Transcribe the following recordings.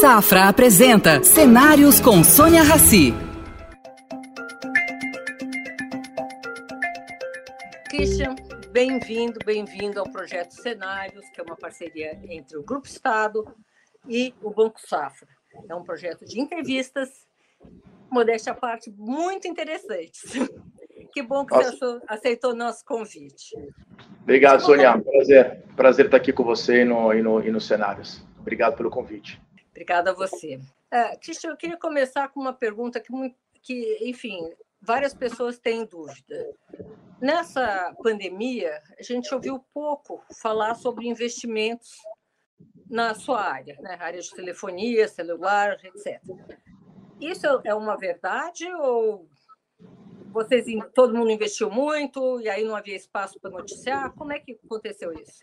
Safra apresenta Cenários com Sônia Rassi. Christian, bem-vindo, bem-vindo ao projeto Cenários, que é uma parceria entre o Grupo Estado e o Banco Safra. É um projeto de entrevistas, modéstia à parte, muito interessantes. Que bom que Nossa. você aceitou o nosso convite. Obrigado, Sônia. Prazer, prazer estar aqui com você e no, e no, e no Cenários. Obrigado pelo convite. Obrigada a você. Uh, Cristian, eu queria começar com uma pergunta que, que, enfim, várias pessoas têm dúvida. Nessa pandemia, a gente ouviu pouco falar sobre investimentos na sua área, né? área de telefonia, celular, etc. Isso é uma verdade ou vocês todo mundo investiu muito e aí não havia espaço para noticiar? Como é que aconteceu isso?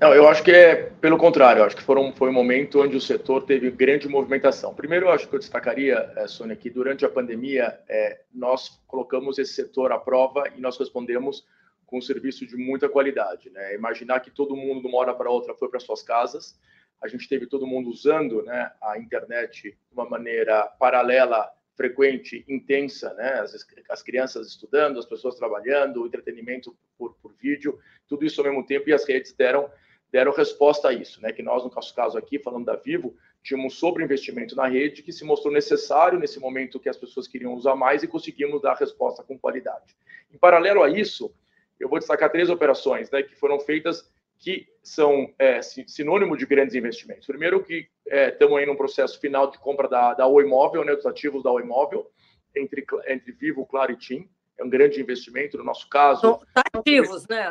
Não, eu acho que é pelo contrário. Eu acho que foram, foi um momento onde o setor teve grande movimentação. Primeiro, eu acho que eu destacaria, é, Sônia, que durante a pandemia é, nós colocamos esse setor à prova e nós respondemos com um serviço de muita qualidade. Né? Imaginar que todo mundo, de uma hora para outra, foi para suas casas. A gente teve todo mundo usando né, a internet de uma maneira paralela frequente, intensa, né? As, as, crianças estudando, as pessoas trabalhando, o entretenimento por, por, vídeo, tudo isso ao mesmo tempo, e as redes deram, deram resposta a isso, né? Que nós, no nosso caso aqui, falando da Vivo, tínhamos sobreinvestimento na rede que se mostrou necessário nesse momento que as pessoas queriam usar mais e conseguimos dar resposta com qualidade. Em paralelo a isso, eu vou destacar três operações né, que foram feitas que são é, sinônimo de grandes investimentos. Primeiro que é, estamos aí num processo final de compra da, da Oi Móvel, né, dos ativos da Oi Móvel, entre, entre Vivo, Claro e TIM. É um grande investimento, no nosso caso... ativos, né?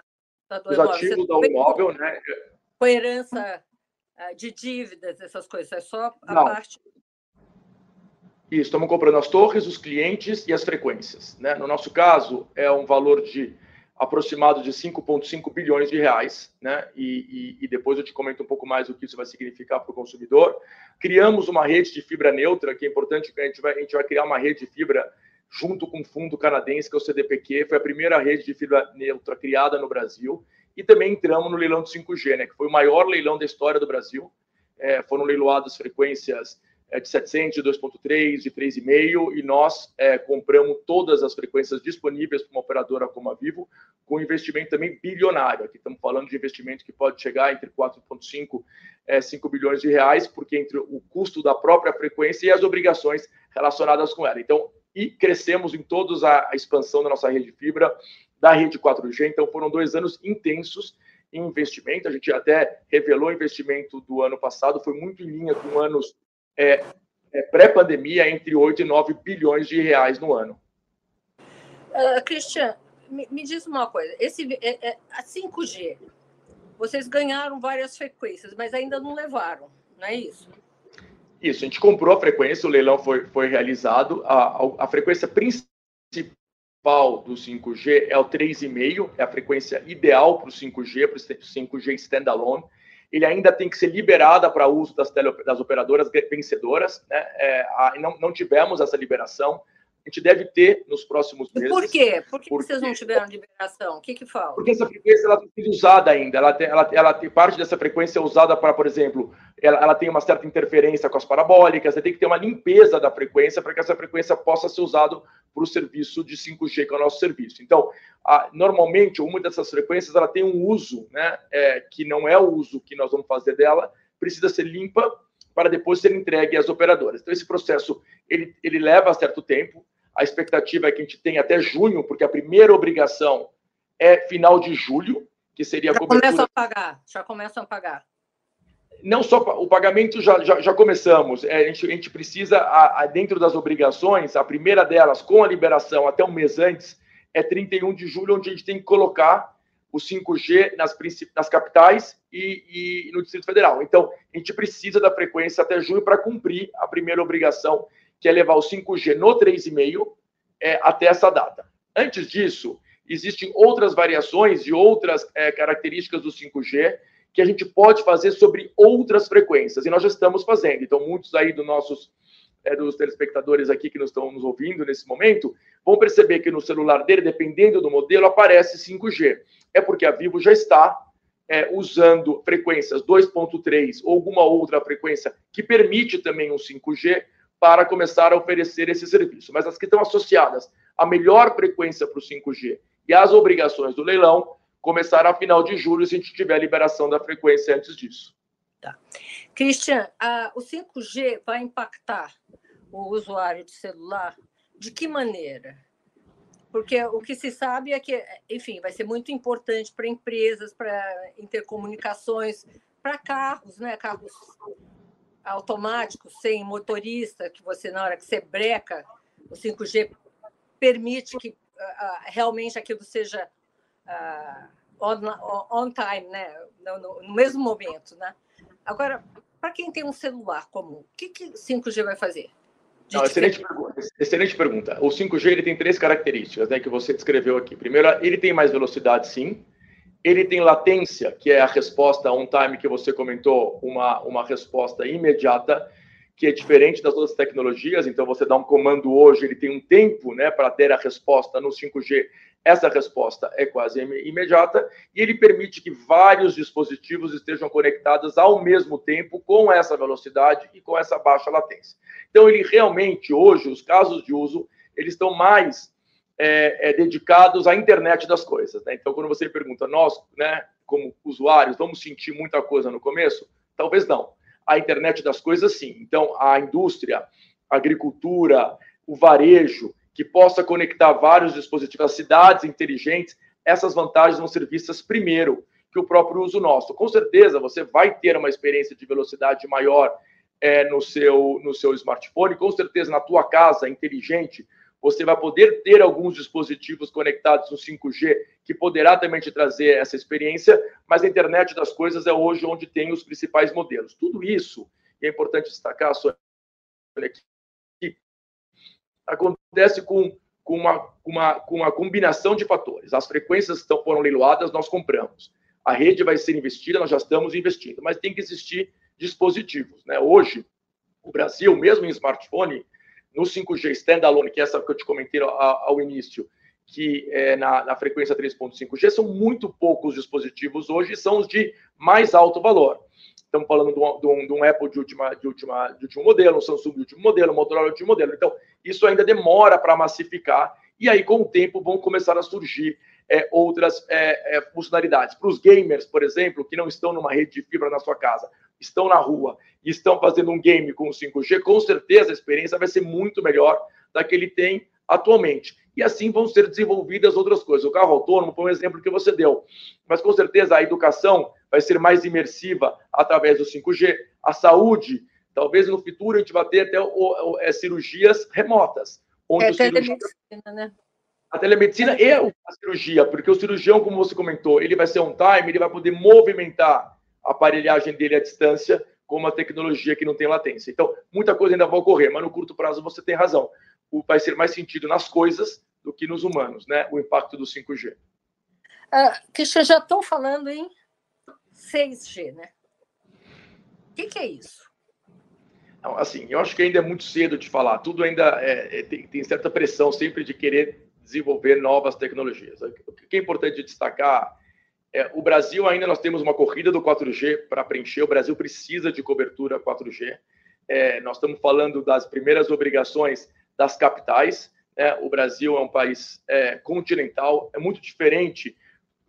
Os ativos da Oi Móvel, né? Com herança eh, de dívidas, essas coisas, é só a Não. parte... Isso, estamos comprando as torres, os clientes e as frequências. Né? No nosso caso, é um valor de aproximado de 5,5 bilhões de reais, né? E, e, e, depois eu te comento um pouco mais o que isso vai significar para o consumidor. Criamos uma rede de fibra neutra, que é importante que a gente vai, a gente vai criar uma rede de fibra junto com o fundo canadense, que é o CDPQ, foi a primeira rede de fibra neutra criada no Brasil. E também entramos no leilão de 5G, né? Que foi o maior leilão da história do Brasil. É, foram leiloadas frequências é, de 700, de 2.3, de 3,5 e nós é, compramos todas as frequências disponíveis para uma operadora como a Vivo, com investimento também bilionário. Aqui estamos falando de investimento que pode chegar entre 4,5 é, 5 bilhões de reais, porque entre o custo da própria frequência e as obrigações relacionadas com ela. Então, e crescemos em todos a, a expansão da nossa rede de fibra, da rede 4G. Então, foram dois anos intensos investimento. A gente até revelou investimento do ano passado, foi muito em linha com anos é, é, pré-pandemia entre 8 e 9 bilhões de reais no ano. Uh, Cristian, me, me, diz uma coisa: esse, é, é, a 5G, vocês ganharam várias frequências, mas ainda não levaram, não é isso? Isso, a gente comprou a frequência, o leilão foi, foi realizado. A, a, a frequência principal do 5G é o 3,5, é a frequência ideal para o 5G, para o 5G standalone ele ainda tem que ser liberada para uso das, tele, das operadoras vencedoras. Né? É, a, não, não tivemos essa liberação. A gente deve ter nos próximos meses. Por quê? Por que porque... vocês não tiveram liberação? O que, que falta? Porque essa frequência ela tem sido usada ainda. Ela tem, ela, ela tem parte dessa frequência é usada para, por exemplo, ela, ela tem uma certa interferência com as parabólicas. Você tem que ter uma limpeza da frequência para que essa frequência possa ser usada para o serviço de 5G, que é o nosso serviço. Então, a, normalmente, uma dessas frequências ela tem um uso, né, é, que não é o uso que nós vamos fazer dela, precisa ser limpa para depois ser entregue às operadoras. Então, esse processo ele, ele leva certo tempo. A expectativa é que a gente tenha até junho, porque a primeira obrigação é final de julho, que seria a já cobertura... começam a pagar, já começam a pagar. Não só o pagamento já, já, já começamos, é, a, gente, a gente precisa, a, a, dentro das obrigações, a primeira delas, com a liberação até um mês antes, é 31 de julho, onde a gente tem que colocar o 5G nas, nas capitais e, e, no Distrito Federal. Então, a gente precisa da frequência até julho para cumprir a primeira obrigação, que é levar o 5G no 3,5 é, até essa data. Antes disso, existem outras variações e outras é, características do 5G que a gente pode fazer sobre outras frequências, e nós já estamos fazendo. Então, muitos aí dos nossos é, dos telespectadores aqui que nos estão nos ouvindo nesse momento, vão perceber que no celular dele, dependendo do modelo, aparece 5G. É porque a Vivo já está é, usando frequências 2.3 ou alguma outra frequência que permite também um 5G para começar a oferecer esse serviço. Mas as que estão associadas à melhor frequência para o 5G e às obrigações do leilão começará a final de julho se a gente tiver a liberação da frequência antes disso. Tá. Christian, a, o 5G vai impactar o usuário de celular de que maneira? Porque o que se sabe é que, enfim, vai ser muito importante para empresas, para intercomunicações, para carros, né? Carros automáticos, sem motorista, que você, na hora que você breca, o 5G permite que uh, realmente aquilo seja uh, on, on, time, né? No, no, no, mesmo momento, né? Agora, para quem tem um celular comum, o que, que 5G vai fazer? Não, excelente, pergunta, excelente pergunta. O 5G ele tem três características né, que você descreveu aqui. Primeiro, ele tem mais velocidade, sim. Ele tem latência, que é a resposta on time que você comentou, uma, uma resposta imediata que é diferente das outras tecnologias. Então, você dá um comando hoje, ele tem um tempo né, para ter a resposta no 5G. Essa resposta é quase imediata e ele permite que vários dispositivos estejam conectados ao mesmo tempo com essa velocidade e com essa baixa latência. Então, ele realmente, hoje, os casos de uso, eles estão mais é, é, dedicados à internet das coisas. Né? Então, quando você pergunta, nós, né, como usuários, vamos sentir muita coisa no começo? Talvez não a internet das coisas, sim. Então, a indústria, a agricultura, o varejo, que possa conectar vários dispositivos, as cidades inteligentes, essas vantagens vão ser vistas primeiro que o próprio uso nosso. Com certeza, você vai ter uma experiência de velocidade maior é, no, seu, no seu smartphone, com certeza na tua casa inteligente, você vai poder ter alguns dispositivos conectados no 5G que poderá também te trazer essa experiência, mas a internet das coisas é hoje onde tem os principais modelos. Tudo isso, e é importante destacar, Sônia, acontece com, com, uma, uma, com uma combinação de fatores. As frequências que foram leiloadas, nós compramos. A rede vai ser investida, nós já estamos investindo, mas tem que existir dispositivos. Né? Hoje, o Brasil, mesmo em smartphone, no 5G standalone, que é essa que eu te comentei ao, ao início, que é na, na frequência 3.5G, são muito poucos dispositivos hoje, são os de mais alto valor. Estamos falando de um, de um, de um Apple de, última, de, última, de último modelo, um Samsung de último modelo, um Motorola de último modelo. Então, isso ainda demora para massificar, e aí, com o tempo, vão começar a surgir é, outras é, é, funcionalidades. Para os gamers, por exemplo, que não estão numa rede de fibra na sua casa, estão na rua e estão fazendo um game com 5G, com certeza a experiência vai ser muito melhor da que ele tem atualmente. E assim vão ser desenvolvidas outras coisas. O carro autônomo foi um exemplo que você deu. Mas com certeza a educação vai ser mais imersiva através do 5G. A saúde, talvez no futuro a gente vai ter até o, o, é, cirurgias remotas. Onde é, telemedicina, né? A telemedicina e a cirurgia, porque o cirurgião, como você comentou, ele vai ser on time, ele vai poder movimentar a aparelhagem dele à distância com uma tecnologia que não tem latência. Então, muita coisa ainda vai ocorrer, mas no curto prazo você tem razão. Vai ser mais sentido nas coisas do que nos humanos, né? O impacto do 5G. Uh, Christian, já estão falando em 6G, né? O que, que, é isso? Não, assim, eu acho que ainda é muito cedo de falar. Tudo ainda é, é, tem, tem certa pressão sempre de querer desenvolver novas tecnologias. O que é importante destacar é, o Brasil ainda nós temos uma corrida do 4G para preencher. O Brasil precisa de cobertura 4G. É, nós estamos falando das primeiras obrigações das capitais. Né? O Brasil é um país é, continental, é muito diferente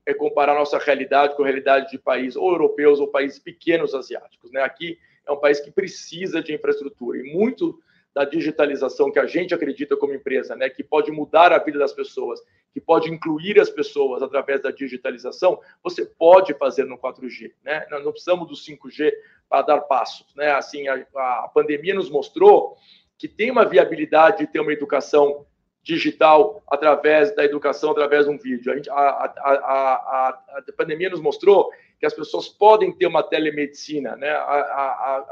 é, comparar nossa realidade com a realidade de países ou europeus ou países pequenos asiáticos. Né? Aqui é um país que precisa de infraestrutura e muito da digitalização que a gente acredita como empresa, né, que pode mudar a vida das pessoas, que pode incluir as pessoas através da digitalização, você pode fazer no 4G, né? Nós não precisamos do 5G para dar passos, né? Assim, a, a pandemia nos mostrou que tem uma viabilidade de ter uma educação digital através da educação, através de um vídeo. A, gente, a, a, a, pandemia nos mostrou que as pessoas podem ter uma telemedicina, né? A,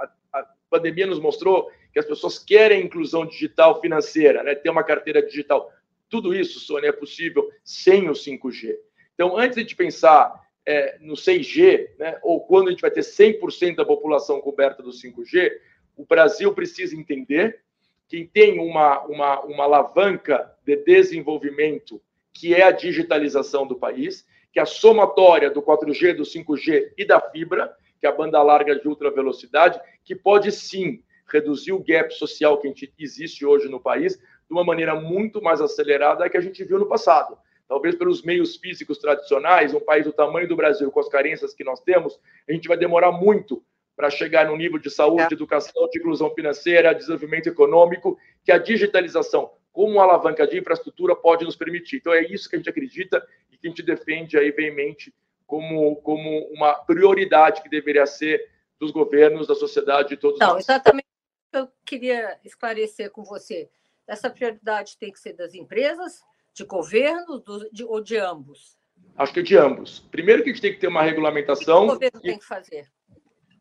pandemia nos mostrou que as pessoas querem inclusão digital financeira, né? ter uma carteira digital. Tudo isso, Sônia, é possível sem o 5G. Então, antes de pensar é, no 6G, né, ou quando a gente vai ter 100% da população coberta do 5G, o Brasil precisa entender que tem uma, uma, uma alavanca de desenvolvimento que é a digitalização do país, que é a somatória do 4G, do 5G e da fibra, que é a banda larga de ultra velocidade, que pode sim reduzir o gap social que existe hoje no país de uma maneira muito mais acelerada que a gente viu no passado. Talvez pelos meios físicos tradicionais, um país do tamanho do Brasil, com as carências que nós temos, a gente vai demorar muito para chegar no nível de saúde, de educação, de inclusão financeira, desenvolvimento econômico, que a digitalização, como uma alavanca de infraestrutura, pode nos permitir. Então, é isso que a gente acredita e que a gente defende aí veemente como, como uma prioridade que deveria ser dos governos, da sociedade, de todos Não, nós. exatamente eu queria esclarecer com você. Essa prioridade tem que ser das empresas, de governo do, de, ou de ambos? Acho que é de ambos. Primeiro que a gente tem que ter uma regulamentação. O que o governo e... tem que fazer?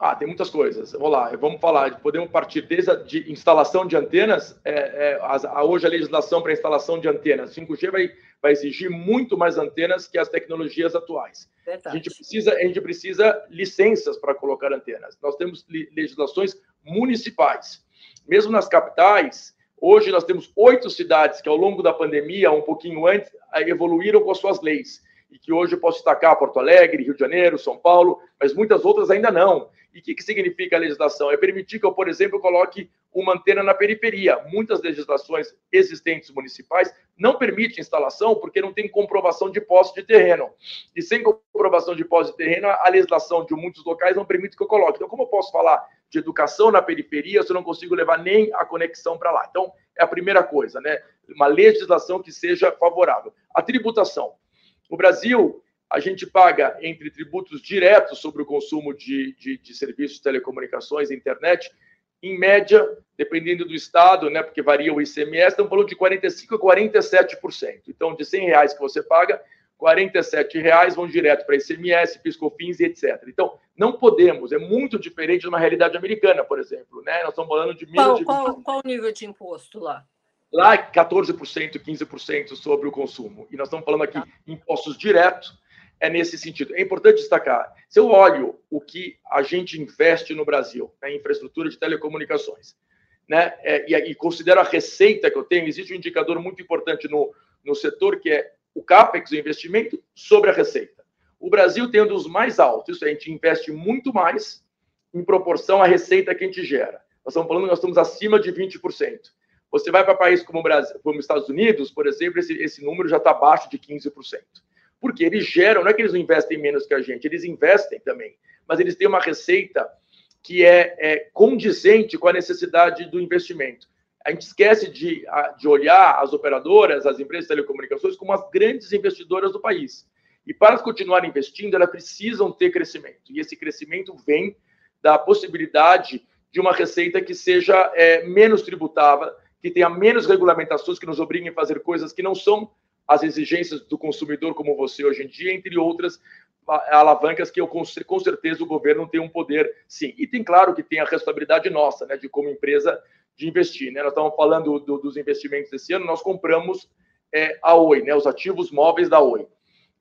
Ah, tem muitas coisas. Vamos lá, vamos falar. Podemos partir desde a de instalação de antenas. É, é, a, hoje a legislação para instalação de antenas 5G vai, vai exigir muito mais antenas que as tecnologias atuais. A gente precisa, a gente precisa licenças para colocar antenas. Nós temos legislações municipais. Mesmo nas capitais, hoje nós temos oito cidades que ao longo da pandemia, um pouquinho antes, evoluíram com as suas leis e que hoje eu posso destacar Porto Alegre, Rio de Janeiro, São Paulo, mas muitas outras ainda não. E o que, que significa a legislação? É permitir que eu, por exemplo, coloque uma antena na periferia. Muitas legislações existentes municipais não permitem instalação porque não tem comprovação de posse de terreno. E sem comprovação de posse de terreno, a legislação de muitos locais não permite que eu coloque. Então, como eu posso falar de educação na periferia se eu não consigo levar nem a conexão para lá? Então, é a primeira coisa, né? Uma legislação que seja favorável. A tributação. No Brasil, a gente paga entre tributos diretos sobre o consumo de, de, de serviços de telecomunicações e internet, em média, dependendo do estado, né, porque varia o ICMS, estamos falando de 45% a 47%. Então, de 100 reais que você paga, 47 reais vão direto para ICMS, piscofins e etc. Então, não podemos, é muito diferente de uma realidade americana, por exemplo. Né? Nós estamos falando de qual, de... Qual, qual o nível de imposto lá? Lá, 14%, 15% sobre o consumo. E nós estamos falando aqui impostos diretos, é nesse sentido. É importante destacar: se eu olho o que a gente investe no Brasil né, infraestrutura de telecomunicações, né, é, e, e, considero a receita que eu tenho, existe um indicador muito importante no, no setor que é o CAPEX, o investimento, sobre a receita. O Brasil tem um dos mais altos, isso a gente investe muito mais em proporção à receita que a gente gera. Nós estamos falando que nós estamos acima de 20%. Você vai para países como o Brasil, como os Estados Unidos, por exemplo, esse, esse número já está abaixo de 15%. Porque eles geram, não é que eles investem menos que a gente, eles investem também, mas eles têm uma receita que é, é condizente com a necessidade do investimento. A gente esquece de, de olhar as operadoras, as empresas de telecomunicações, como as grandes investidoras do país. E para continuar investindo, elas precisam ter crescimento. E esse crescimento vem da possibilidade de uma receita que seja é, menos tributável, que tenha menos regulamentações que nos obriguem a fazer coisas que não são as exigências do consumidor como você hoje em dia, entre outras alavancas que eu com, com certeza o governo tem um poder, sim. E tem claro que tem a responsabilidade nossa, né, de como empresa de investir, né? Nós estamos falando do, dos investimentos desse ano, nós compramos é, a Oi, né, os ativos móveis da Oi.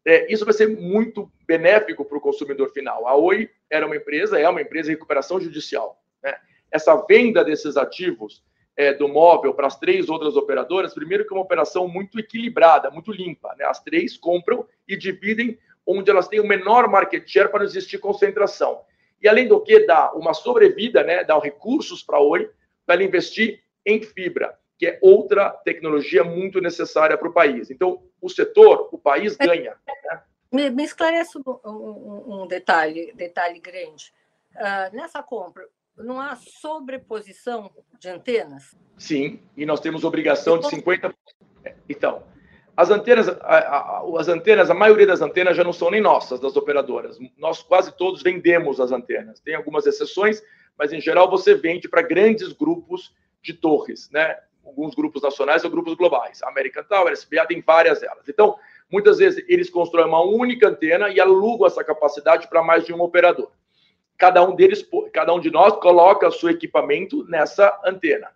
É, isso vai ser muito benéfico para o consumidor final. A Oi era uma empresa, é uma empresa de recuperação judicial. Né? Essa venda desses ativos é, do móvel para as três outras operadoras, primeiro que é uma operação muito equilibrada, muito limpa. Né? As três compram e dividem onde elas têm o menor market share para não existir concentração. E além do que, dá uma sobrevida, né? dá recursos para a Oi para ela investir em fibra, que é outra tecnologia muito necessária para o país. Então, o setor, o país ganha. Né? Me, me esclarece um, um, um, detalhe, detalhe grande. Uh, nessa compra, não há sobreposição de antenas? Sim, e nós temos obrigação de 50%. Então, as antenas, as antenas, a maioria das antenas já não são nem nossas, das operadoras. Nós quase todos vendemos as antenas. Tem algumas exceções, mas em geral você vende para grandes grupos de torres, né? Alguns grupos nacionais ou grupos globais. American Tower, SBA, tem várias delas. Então, muitas vezes eles constroem uma única antena e alugam essa capacidade para mais de um operador cada um deles, cada um de nós coloca o seu equipamento nessa antena.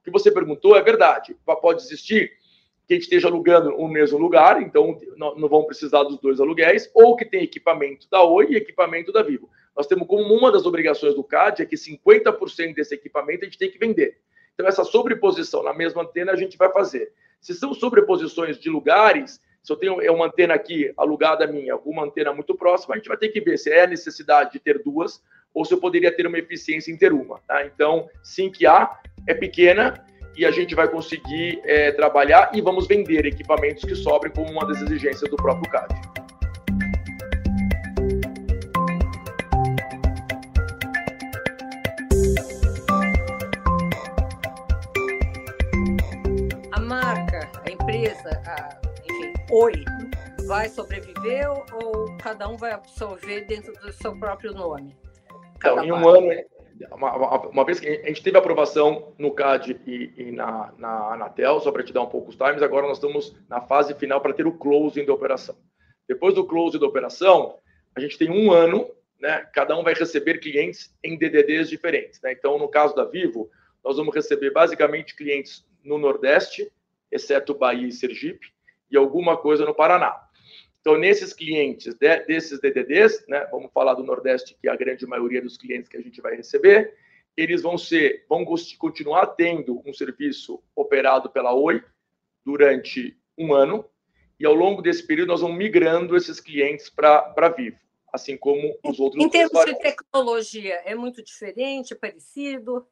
O que você perguntou é verdade. Pode existir que a gente esteja alugando no mesmo lugar, então não vão precisar dos dois aluguéis, ou que tem equipamento da Oi e equipamento da Vivo. Nós temos como uma das obrigações do CAD é que 50% desse equipamento a gente tem que vender. Então, essa sobreposição na mesma antena a gente vai fazer. Se são sobreposições de lugares, Se eu tenho uma antena aqui alugada minha, uma antena muito próxima, a gente vai ter que ver se é a necessidade de ter duas ou se eu poderia ter uma eficiência em ter uma. Tá? Então, sim que há, é pequena e a gente vai conseguir é, trabalhar e vamos vender equipamentos que sobrem como uma das exigências do próprio CAD. A marca, a empresa, a, Oi, vai sobreviver ou cada um vai absorver dentro do seu próprio nome? Então, em um ano, uma, uma, vez que a gente teve aprovação no CAD e, e na, na Anatel, só para te dar um pouco os times, agora nós estamos na fase final para ter o closing da operação. Depois do closing da operação, a gente tem um ano, né? Cada um vai receber clientes em DDDs diferentes. Né? Então, no caso da Vivo, nós vamos receber basicamente clientes no Nordeste, exceto Bahia e Sergipe, e alguma coisa no Paraná. Então, nesses clientes de, desses DDDs, né, vamos falar do Nordeste, que é a grande maioria dos clientes que a gente vai receber, eles vão ser, vão continuar tendo um serviço operado pela Oi durante um ano, e ao longo desse período nós vamos migrando esses clientes para Vivo, assim como os outros. Em termos de tecnologia, é muito diferente, é parecido?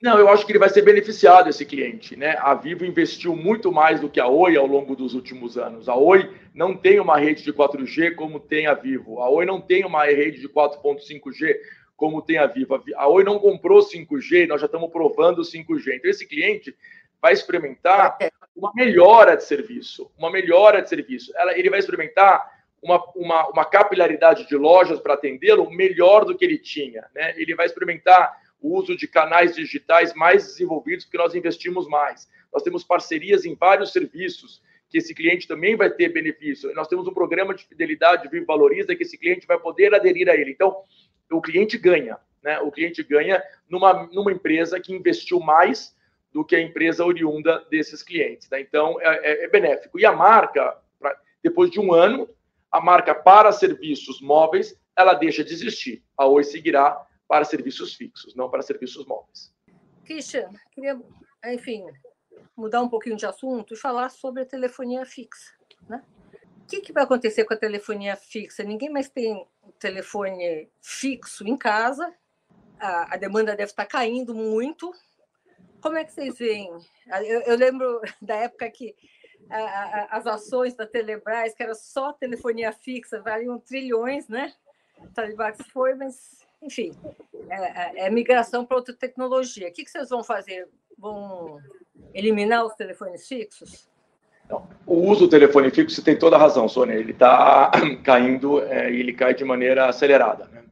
Não, eu acho que ele vai ser beneficiado, esse cliente. Né? A Vivo investiu muito mais do que a Oi ao longo dos últimos anos. A Oi não tem uma rede de 4G como tem a Vivo. A Oi não tem uma rede de 4.5G como tem a Vivo. A Oi não comprou 5G, nós já estamos provando 5G. Então, esse cliente vai experimentar uma melhora de serviço. Uma melhora de serviço. ele vai experimentar uma, uma, uma capilaridade de lojas para atendê-lo melhor do que ele tinha. Né? Ele vai experimentar o uso de canais digitais mais desenvolvidos, porque nós investimos mais. Nós temos parcerias em vários serviços, que esse cliente também vai ter benefício. Nós temos um programa de fidelidade Vivo Valoriza, que esse cliente vai poder aderir a ele. Então, o cliente ganha. Né? O cliente ganha numa, numa empresa que investiu mais do que a empresa oriunda desses clientes. Né? Então, é, é, é benéfico. E a marca, pra, depois de um ano, a marca para serviços móveis, ela deixa de existir. A Oi seguirá para serviços fixos, não para serviços móveis. Christian, queria, enfim, mudar um pouquinho de assunto e falar sobre a telefonia fixa. Né? O que, que vai acontecer com a telefonia fixa? Ninguém mais tem telefone fixo em casa, a, a demanda deve estar caindo muito. Como é que vocês veem? Eu, eu lembro da época que a, a, as ações da Telebrás, que era só telefonia fixa, valiam trilhões, né? Talibax foi, mas enfim, é, é, é migração para outra tecnologia. O que, que vocês vão fazer? Vão eliminar os telefones fixos? Não. O uso do telefone fixo, você tem toda a razão, Sônia. Ele está caindo é, ele cai de maneira acelerada. Né?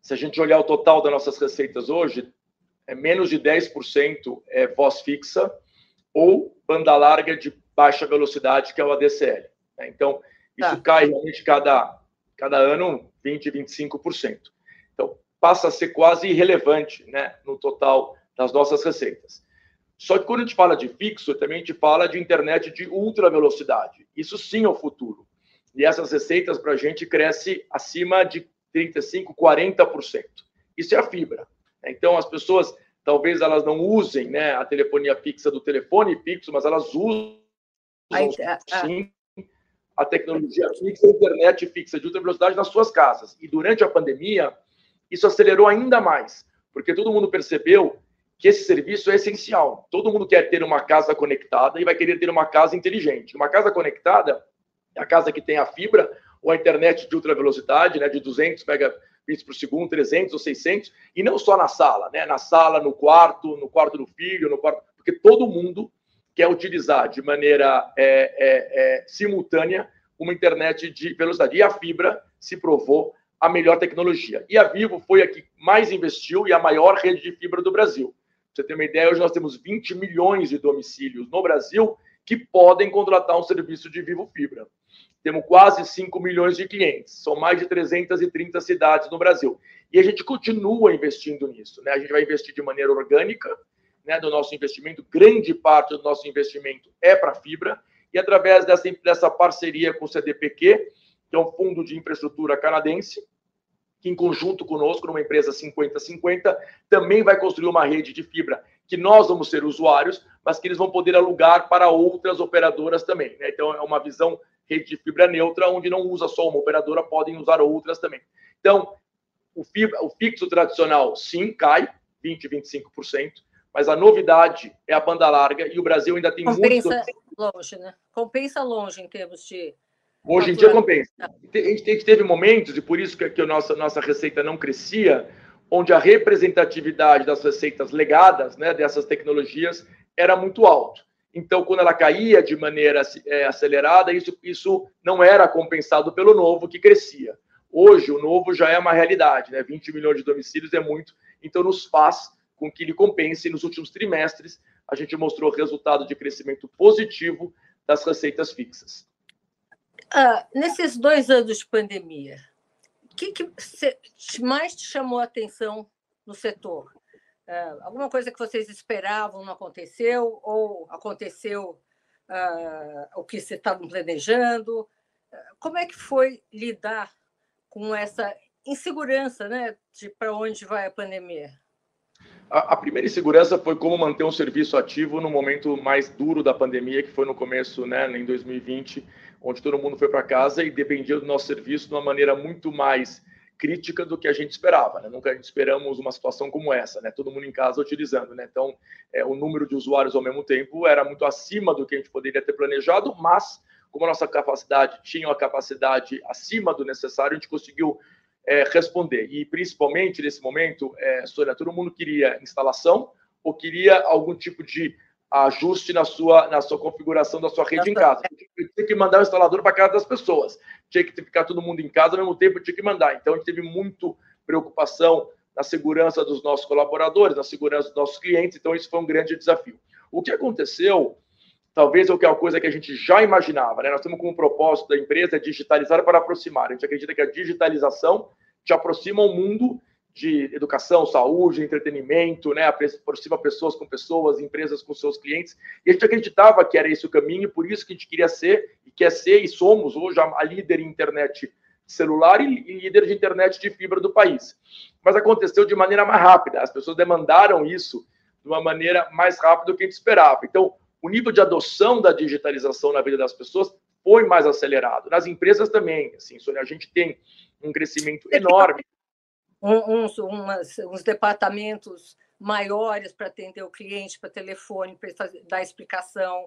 Se a gente olhar o total das nossas receitas hoje, é menos de 10% é voz fixa ou banda larga de baixa velocidade, que é o ADSL. Né? Então, isso tá. cai realmente cada, cada ano 20%, 25% passa a ser quase irrelevante né, no total das nossas receitas. Só que quando a gente fala de fixo, também a gente fala de internet de ultra velocidade. Isso sim é o futuro. E essas receitas para a gente cresce acima de 35%, 40%. Isso é a fibra. Então, as pessoas, talvez elas não usem né, a telefonia fixa do telefone fixo, mas elas usam sim a tecnologia fixa, a internet fixa de ultra velocidade nas suas casas. E durante a pandemia, isso acelerou ainda mais, porque todo mundo percebeu que esse serviço é essencial. Todo mundo quer ter uma casa conectada e vai querer ter uma casa inteligente. Uma casa conectada é a casa que tem a fibra ou a internet de ultra velocidade, né, de 200 megabits por segundo, 300 ou 600, e não só na sala, né, na sala, no quarto, no quarto do filho, no quarto, porque todo mundo quer utilizar de maneira é, é, é, simultânea uma internet de velocidade. E a fibra se provou a melhor tecnologia. E a Vivo foi a que mais investiu e a maior rede de fibra do Brasil. Pra você ter uma ideia, hoje nós temos 20 milhões de domicílios no Brasil que podem contratar um serviço de Vivo Fibra. Temos quase 5 milhões de clientes, são mais de 330 cidades no Brasil. E a gente continua investindo nisso. Né? A gente vai investir de maneira orgânica, né, do nosso investimento, grande parte do nosso investimento é para fibra, e através dessa, dessa parceria com o CDPQ, que é um fundo de infraestrutura canadense, que em conjunto conosco, numa empresa 50-50, também vai construir uma rede de fibra que nós vamos ser usuários, mas que eles vão poder alugar para outras operadoras também. Né? Então, é uma visão rede de fibra neutra, onde não usa só uma operadora, podem usar outras também. Então, o, fibra, o fixo tradicional, sim, cai 20%, 25%, mas a novidade é a banda larga e o Brasil ainda tem compensa muito... longe, né? Compensa longe em termos de... Hoje em dia compensa. A gente teve momentos, e por isso que, a nossa, nossa receita não crescia, onde a representatividade das receitas legadas né, dessas tecnologias era muito alto. Então, quando ela caía de maneira é, acelerada, isso, isso não era compensado pelo novo, que crescia. Hoje, o novo já é uma realidade, né? 20 milhões de domicílios é muito, então nos faz com que ele compense. Nos últimos trimestres, a gente mostrou resultado de crescimento positivo das receitas fixas. Ah, nesses dois anos de pandemia, o que, que mais te chamou a atenção no setor? Uh, alguma coisa que vocês esperavam não aconteceu, ou aconteceu uh, o que vocês estavam planejando? Como é que foi lidar com essa insegurança né, de para onde vai a pandemia? A, a, primeira insegurança foi como manter um serviço ativo no momento mais duro da pandemia, que foi no começo, né, em 2020, onde todo mundo foi para casa e dependia do nosso serviço de uma maneira muito mais crítica do que a gente esperava. Né? Nunca esperamos uma situação como essa, né? todo mundo em casa utilizando. Né? Então, é, o número de usuários ao mesmo tempo era muito acima do que a gente poderia ter planejado, mas como a nossa capacidade tinha uma capacidade acima do necessário, a gente conseguiu é, responder. E principalmente nesse momento, é, Sônia, todo mundo queria instalação ou queria algum tipo de ajuste na sua, na sua configuração da sua rede em casa. Tinha que mandar o instalador para casa das pessoas. Tinha que ficar todo mundo em casa ao mesmo tempo, tinha que mandar. Então, a gente teve muito preocupação na segurança dos nossos colaboradores, na segurança dos nossos clientes. Então, isso foi um grande desafio. O que aconteceu, talvez é uma coisa que a gente já imaginava. Né? Nós temos como propósito da empresa é digitalizar para aproximar. A gente acredita que a digitalização te aproxima ao mundo de educação, saúde, entretenimento, né? aproxima pessoas com pessoas, empresas com seus clientes. E a gente acreditava que era esse o caminho, e por isso que a gente queria ser, e quer ser, e somos hoje a líder em internet celular e líder de internet de fibra do país. Mas aconteceu de maneira mais rápida, as pessoas demandaram isso de uma maneira mais rápida do que a gente esperava. Então, o nível de adoção da digitalização na vida das pessoas foi mais acelerado. Nas empresas também, assim, a gente tem um crescimento enorme uns, umas, uns departamentos maiores para atender o cliente, para telefone, para dar explicação.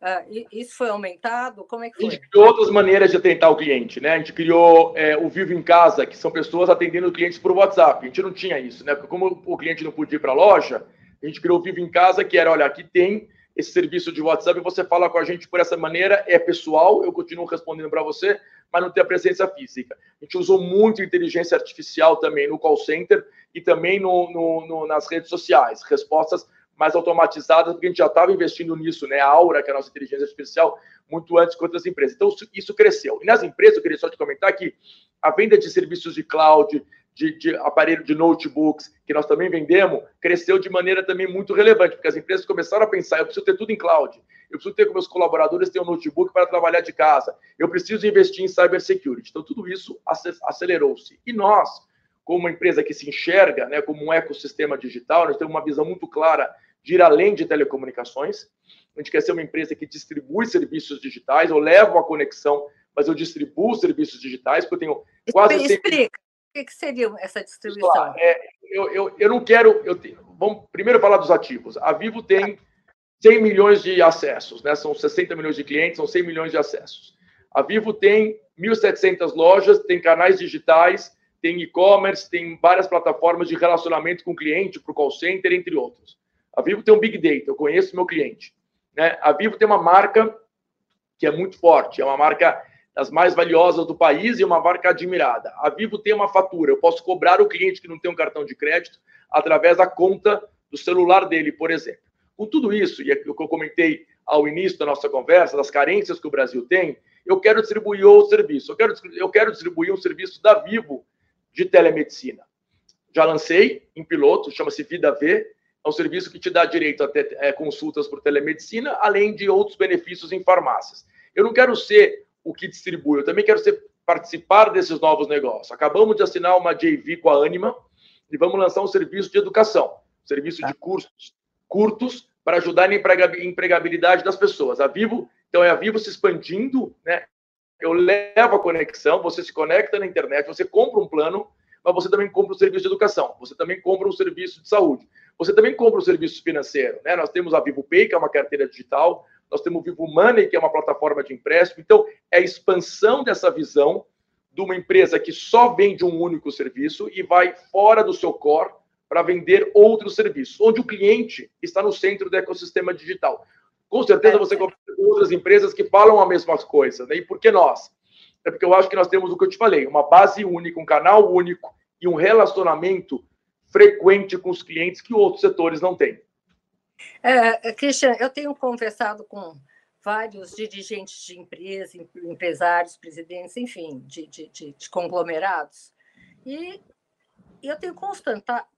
Uh, isso foi aumentado? Como é que foi? A gente criou outras maneiras de atender o cliente, né? A gente criou é, o Vivo em Casa, que são pessoas atendendo clientes por WhatsApp. A gente não tinha isso, né? Porque como o cliente não podia ir para a loja, a gente criou o Vivo em Casa, que era, olha, aqui tem esse serviço de WhatsApp, você fala com a gente por essa maneira, é pessoal, eu continuo respondendo para você, mas não tem a presença física. A gente usou muito inteligência artificial também no call center e também no, no, no, nas redes sociais, respostas mais automatizadas, porque a gente já estava investindo nisso, né? A Aura, que é a nossa inteligência artificial, muito antes que outras empresas. Então, isso cresceu. E nas empresas, eu queria só te comentar que a venda de serviços de cloud, de, de aparelho de notebooks, que nós também vendemos, cresceu de maneira também muito relevante, porque as empresas começaram a pensar: eu preciso ter tudo em cloud, eu preciso ter com meus colaboradores ter um notebook para trabalhar de casa, eu preciso investir em cybersecurity. Então, tudo isso acelerou-se. E nós, como uma empresa que se enxerga né, como um ecossistema digital, nós temos uma visão muito clara de ir além de telecomunicações. A gente quer ser uma empresa que distribui serviços digitais, eu levo a conexão, mas eu distribuo serviços digitais, porque eu tenho quase. Explica que, que seria essa distribuição? É, eu, eu, eu não quero. Eu te, vamos primeiro falar dos ativos. A Vivo tem 100 milhões de acessos, né? são 60 milhões de clientes, são 100 milhões de acessos. A Vivo tem 1.700 lojas, tem canais digitais, tem e-commerce, tem várias plataformas de relacionamento com o cliente, para o call center, entre outros. A Vivo tem um Big Data, eu conheço meu cliente. Né? A Vivo tem uma marca que é muito forte, é uma marca das mais valiosas do país e uma marca admirada. A Vivo tem uma fatura, eu posso cobrar o cliente que não tem um cartão de crédito através da conta do celular dele, por exemplo. Com tudo isso, e é o que eu comentei ao início da nossa conversa, das carências que o Brasil tem, eu quero distribuir outro serviço. Eu quero, eu quero distribuir um serviço da Vivo de telemedicina. Já lancei em piloto, chama-se Vida V. É um serviço que te dá direito a ter é, consultas por telemedicina, além de outros benefícios em farmácias. Eu não quero ser o que distribui. Eu também quero ser, participar desses novos negócios. Acabamos de assinar uma JV com a Anima e vamos lançar um serviço de educação, um serviço de tá. cursos curtos para ajudar na empregabilidade das pessoas. A Vivo, então é a Vivo se expandindo, né? Eu levo a conexão, você se conecta na internet, você compra um plano, mas você também compra um serviço de educação, você também compra um serviço de saúde, você também compra um serviço financeiro. Né? Nós temos a Vivo Pay, que é uma carteira digital, nós temos o Vivo Money, que é uma plataforma de empréstimo. Então, é a expansão dessa visão de uma empresa que só vende um único serviço e vai fora do seu core para vender outros serviços, onde o cliente está no centro do ecossistema digital. Com certeza você conversa com outras empresas que falam a mesma coisa. Né? E por que nós? É porque eu acho que nós temos o que eu te falei, uma base única, um canal único e um relacionamento frequente com os clientes que outros setores não têm. É, Christian, eu tenho conversado com vários dirigentes de empresas, empresários, presidentes, enfim, de, de, de, de conglomerados, e eu tenho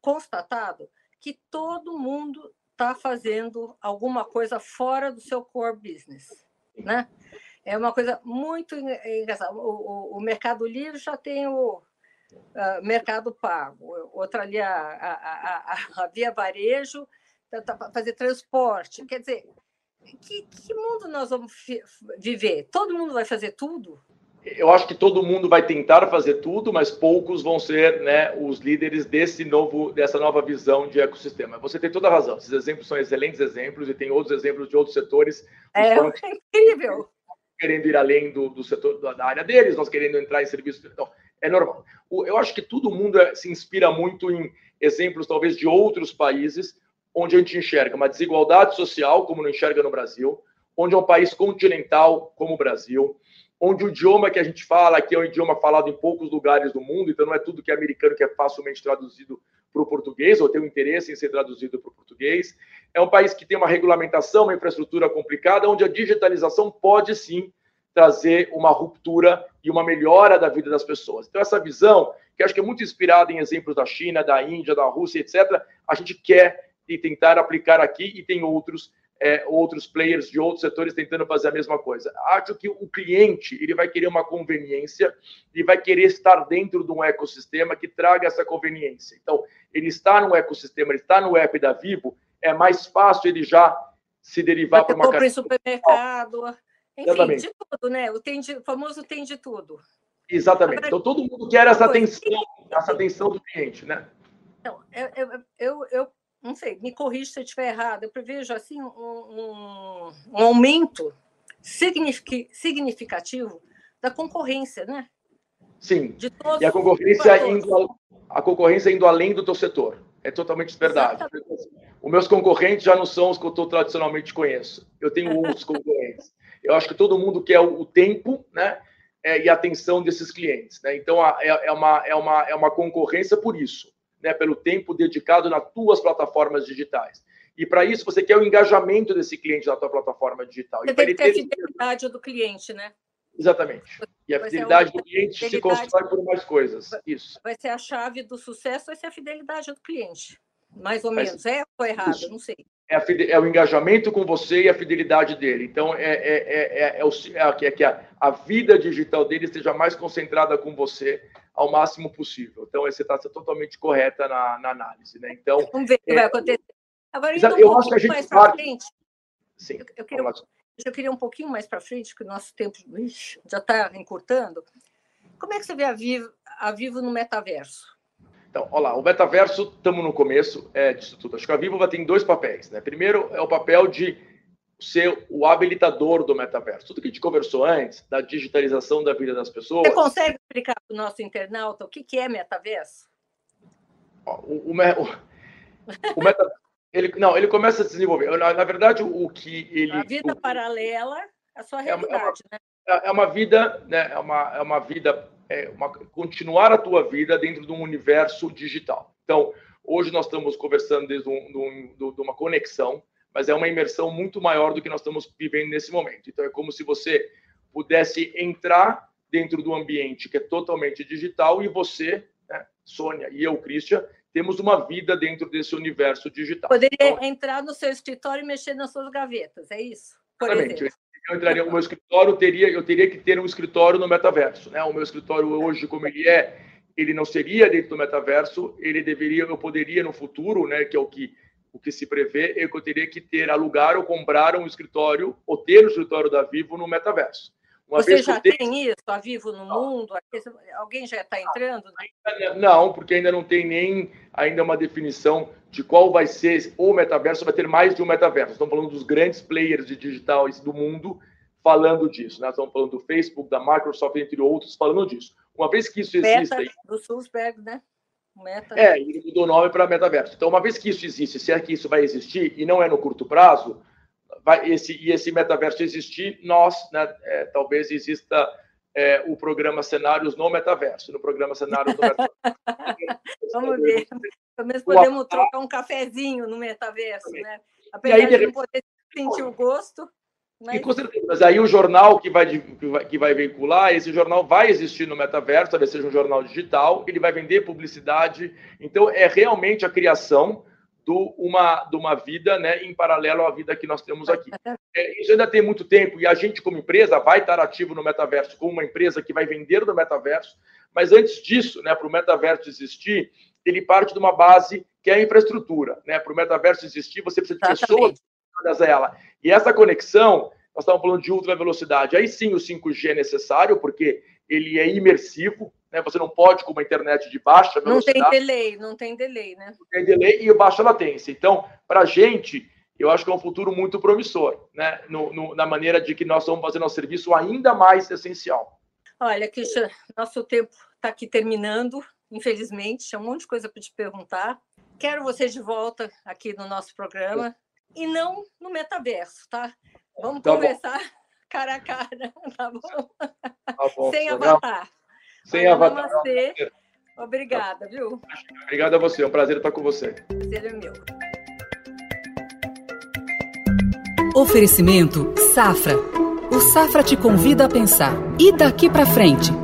constatado que todo mundo está fazendo alguma coisa fora do seu core business, né? É uma coisa muito engraçada. O, o, o Mercado Livre já tem o uh, Mercado Pago, outra ali a, a, a, a Via Varejo, tá, tá, fazer transporte. Quer dizer, que, que mundo nós vamos viver? Todo mundo vai fazer tudo? Eu acho que todo mundo vai tentar fazer tudo, mas poucos vão ser né, os líderes desse novo, dessa nova visão de ecossistema. Você tem toda a razão. Esses exemplos são excelentes exemplos e tem outros exemplos de outros setores. É, é incrível. Querendo ir além do, do setor da área deles, nós querendo entrar em serviços. Então, é normal. Eu acho que todo mundo é, se inspira muito em exemplos, talvez, de outros países, onde a gente enxerga uma desigualdade social, como não enxerga no Brasil, onde é um país continental, como o Brasil, onde o idioma que a gente fala aqui é um idioma falado em poucos lugares do mundo, então não é tudo que é americano que é facilmente traduzido para o português, ou tem um interesse em ser traduzido para o português. É um país que tem uma regulamentação, uma infraestrutura complicada, onde a digitalização pode sim trazer uma ruptura e uma melhora da vida das pessoas. Então, essa visão, que acho que é muito inspirada em exemplos da China, da Índia, da Rússia, etc., a gente quer e tentar aplicar aqui e tem outros é, outros players de outros setores tentando fazer a mesma coisa. Acho que o cliente ele vai querer uma conveniência e vai querer estar dentro de um ecossistema que traga essa conveniência. Então, ele está no ecossistema, ele está no app da Vivo, é mais fácil ele já se derivar para uma compra em supermercado, enfim, Exatamente. de tudo, né? O, tem de, o famoso tem de tudo. Exatamente. Então todo mundo quer essa atenção, essa atenção do cliente, né? Então, eu, eu, eu não sei, me corrija se eu estiver errado, eu prevejo assim um, um, um aumento significativo da concorrência, né? Sim. e a concorrência indo, a concorrência indo além do teu setor. É totalmente verdade. Exatamente. Os meus concorrentes já não são os que eu tradicionalmente conheço. Eu tenho outros concorrentes. Eu acho que todo mundo quer o tempo, né? É, e a atenção desses clientes. Né? Então, é, é, uma, é, uma, é uma concorrência por isso né, pelo tempo dedicado nas tuas plataformas digitais. E para isso você quer o engajamento desse cliente na tua plataforma digital. Você tem que ter a fidelidade do cliente, né? Exatamente. E a fidelidade do cliente fidelidade... se constrói por mais coisas. Isso. Vai ser a chave do sucesso, vai ser a fidelidade do cliente. Mais ou menos. É ou errado? Isso. Não sei. É, fide... é, o engajamento com você e a fidelidade dele. Então, é, é, é, é, é, o... é que a, a vida digital dele esteja mais concentrada com você ao máximo possível. Então, você está totalmente correta na, na, análise. Né? Então, Vamos ver o que é, vai acontecer. Agora, indo um eu acho que a gente mais para frente. Sim, eu, eu, queria, eu queria um pouquinho mais para frente, que o nosso tempo ixi, já está encurtando. Como é que você vê a Vivo, a Vivo no metaverso? Então, olha lá, o metaverso, estamos no começo é, disso tudo. Acho que a Vivo vai ter dois papéis. Né? Primeiro, é o papel de ser o habilitador do metaverso. Tudo que a gente conversou antes, da digitalização da vida das pessoas. Você consegue explicar para o nosso internauta o que, que é metaverso? O, o, o, o meta, ele, não, ele começa a se desenvolver. Na, na verdade, o, que ele. A vida paralela à sua realidade, é uma, né? É, é uma vida, né? É uma, é uma vida, é uma, continuar a tua vida dentro de um universo digital. Então, hoje nós estamos conversando desde um, de, de uma conexão mas é uma imersão muito maior do que nós estamos vivendo nesse momento. Então, é como se você pudesse entrar dentro do ambiente que é totalmente digital e você, né, Sônia e eu, Christian, temos uma vida dentro desse universo digital. Poderia então, entrar no seu escritório e mexer nas suas gavetas, é isso? Exatamente. Eu entraria no meu escritório, teria, eu teria que ter um escritório no metaverso. Né? O meu escritório hoje, como ele é, ele não seria dentro do metaverso, ele deveria, eu poderia no futuro, né, que é o que o que se prevê é que eu teria que ter, alugar ou comprar um escritório, ou ter o um escritório da Vivo no metaverso. Uma Você já tem... tem isso a vivo no mundo? Alguém já está entrando? Não, porque ainda não tem nem ainda uma definição de qual vai ser o metaverso. Vai ter mais de um metaverso. Estamos falando dos grandes players de digital do mundo falando disso. Nós estamos falando do Facebook, da Microsoft, entre outros, falando disso. Uma vez que isso existe... Meta, do Sulzberg, né? Meta. É, ele mudou o nome para metaverso. Então, uma vez que isso existe, se é que isso vai existir, e não é no curto prazo, vai esse, e esse metaverso existir, nós, né, é, talvez exista é, o programa Cenários no Metaverso, no programa Cenários no Metaverso. Vamos ver. Pelo menos podemos trocar um cafezinho no Metaverso, né? Apesar aí, de não poder sentir o gosto. Mas... E com certeza, mas aí o jornal que vai, que vai, que vai veicular, esse jornal vai existir no metaverso, talvez seja um jornal digital, ele vai vender publicidade. Então, é realmente a criação do uma, de uma vida né, em paralelo à vida que nós temos aqui. É, isso ainda tem muito tempo e a gente, como empresa, vai estar ativo no metaverso, como uma empresa que vai vender no metaverso. Mas antes disso, né, para o metaverso existir, ele parte de uma base que é a infraestrutura. Né? Para o metaverso existir, você precisa de pessoas ligadas a ela. E essa conexão, nós estamos falando de ultra velocidade. Aí sim o 5G é necessário, porque ele é imersivo, né? Você não pode com uma internet de baixa velocidade. Não tem delay, não tem delay, né? Não tem delay e baixa latência. Então, para a gente, eu acho que é um futuro muito promissor, né? No, no, na maneira de que nós estamos fazendo nosso serviço ainda mais essencial. Olha, Christian, nosso tempo está aqui terminando, infelizmente. Tinha um monte de coisa para te perguntar. Quero você de volta aqui no nosso programa e não no metaverso, tá? Vamos tá conversar bom. cara a cara, tá bom? Tá bom Sem avatar. Sem avatar. Obrigada, viu? Obrigado a você, é um prazer estar com você. Prazer é meu. Oferecimento Safra. O Safra te convida a pensar. E daqui para frente?